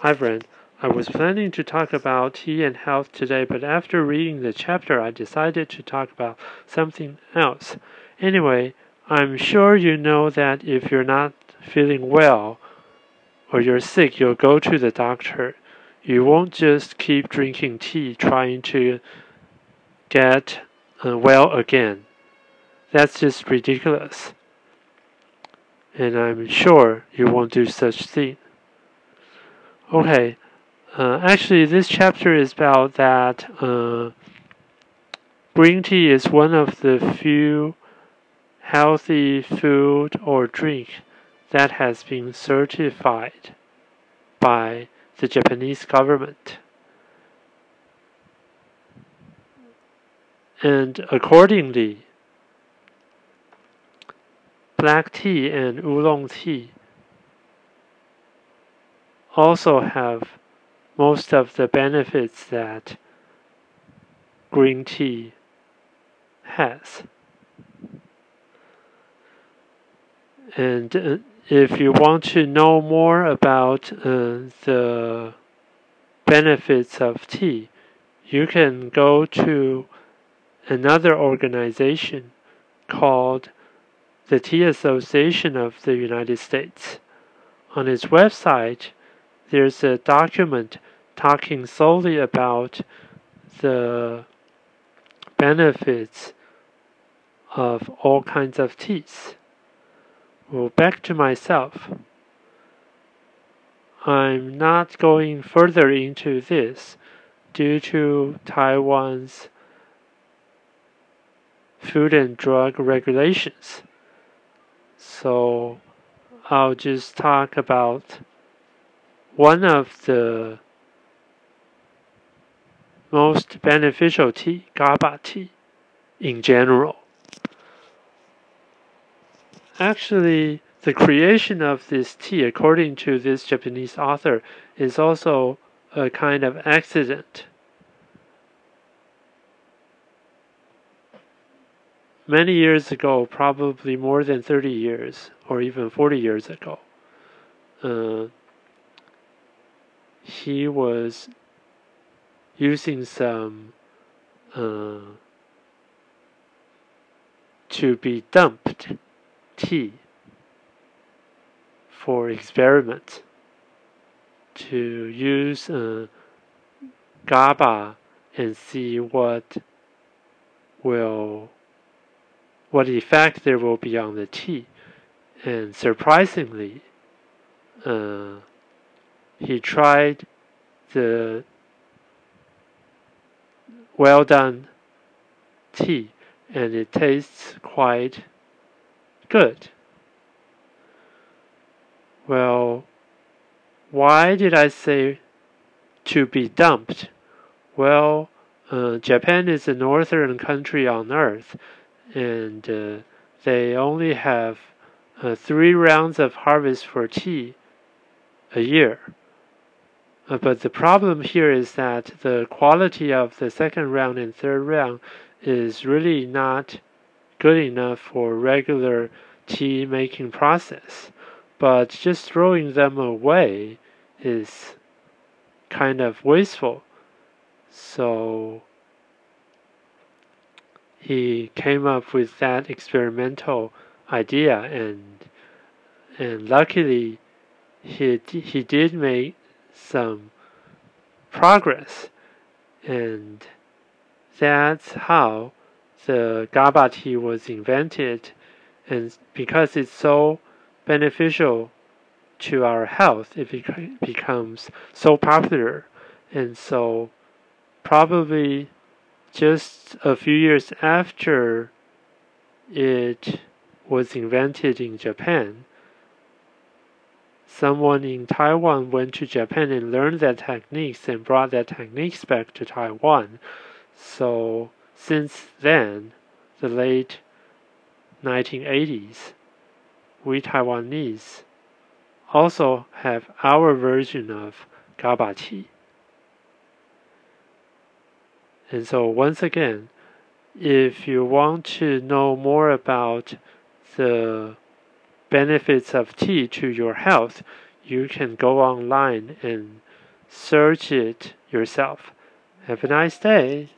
Friend. I was planning to talk about tea and health today, but after reading the chapter, I decided to talk about something else. Anyway, I'm sure you know that if you're not feeling well or you're sick, you'll go to the doctor. You won't just keep drinking tea trying to get uh, well again. That's just ridiculous. And I'm sure you won't do such thing. Okay, uh, actually, this chapter is about that uh, green tea is one of the few healthy food or drink that has been certified by the Japanese government. And accordingly, black tea and oolong tea also have most of the benefits that green tea has. And uh, if you want to know more about uh, the benefits of tea, you can go to another organization called the Tea Association of the United States. On its website, there's a document talking solely about the benefits of all kinds of teas. Well, back to myself. I'm not going further into this due to Taiwan's food and drug regulations. So I'll just talk about one of the most beneficial tea, GABA tea, in general. Actually, the creation of this tea, according to this Japanese author, is also a kind of accident. many years ago, probably more than 30 years or even 40 years ago, uh, he was using some uh, to be dumped tea for experiment to use uh, GABA and see what will what effect there will be on the tea. And surprisingly, uh, he tried the well done tea and it tastes quite good. Well, why did I say to be dumped? Well, uh, Japan is a northern country on earth, and uh, they only have uh, three rounds of harvest for tea a year. Uh, but the problem here is that the quality of the second round and third round is really not good enough for regular tea making process. But just throwing them away is kind of wasteful. So he came up with that experimental idea and and luckily he he did make some progress. And that's how the GABA tea was invented. And because it's so beneficial to our health it becomes so popular. And so probably just a few years after it was invented in Japan, someone in Taiwan went to Japan and learned that techniques and brought that techniques back to Taiwan. So since then, the late 1980s, we Taiwanese also have our version of GABA tea. And so once again, if you want to know more about the benefits of tea to your health, you can go online and search it yourself. Have a nice day.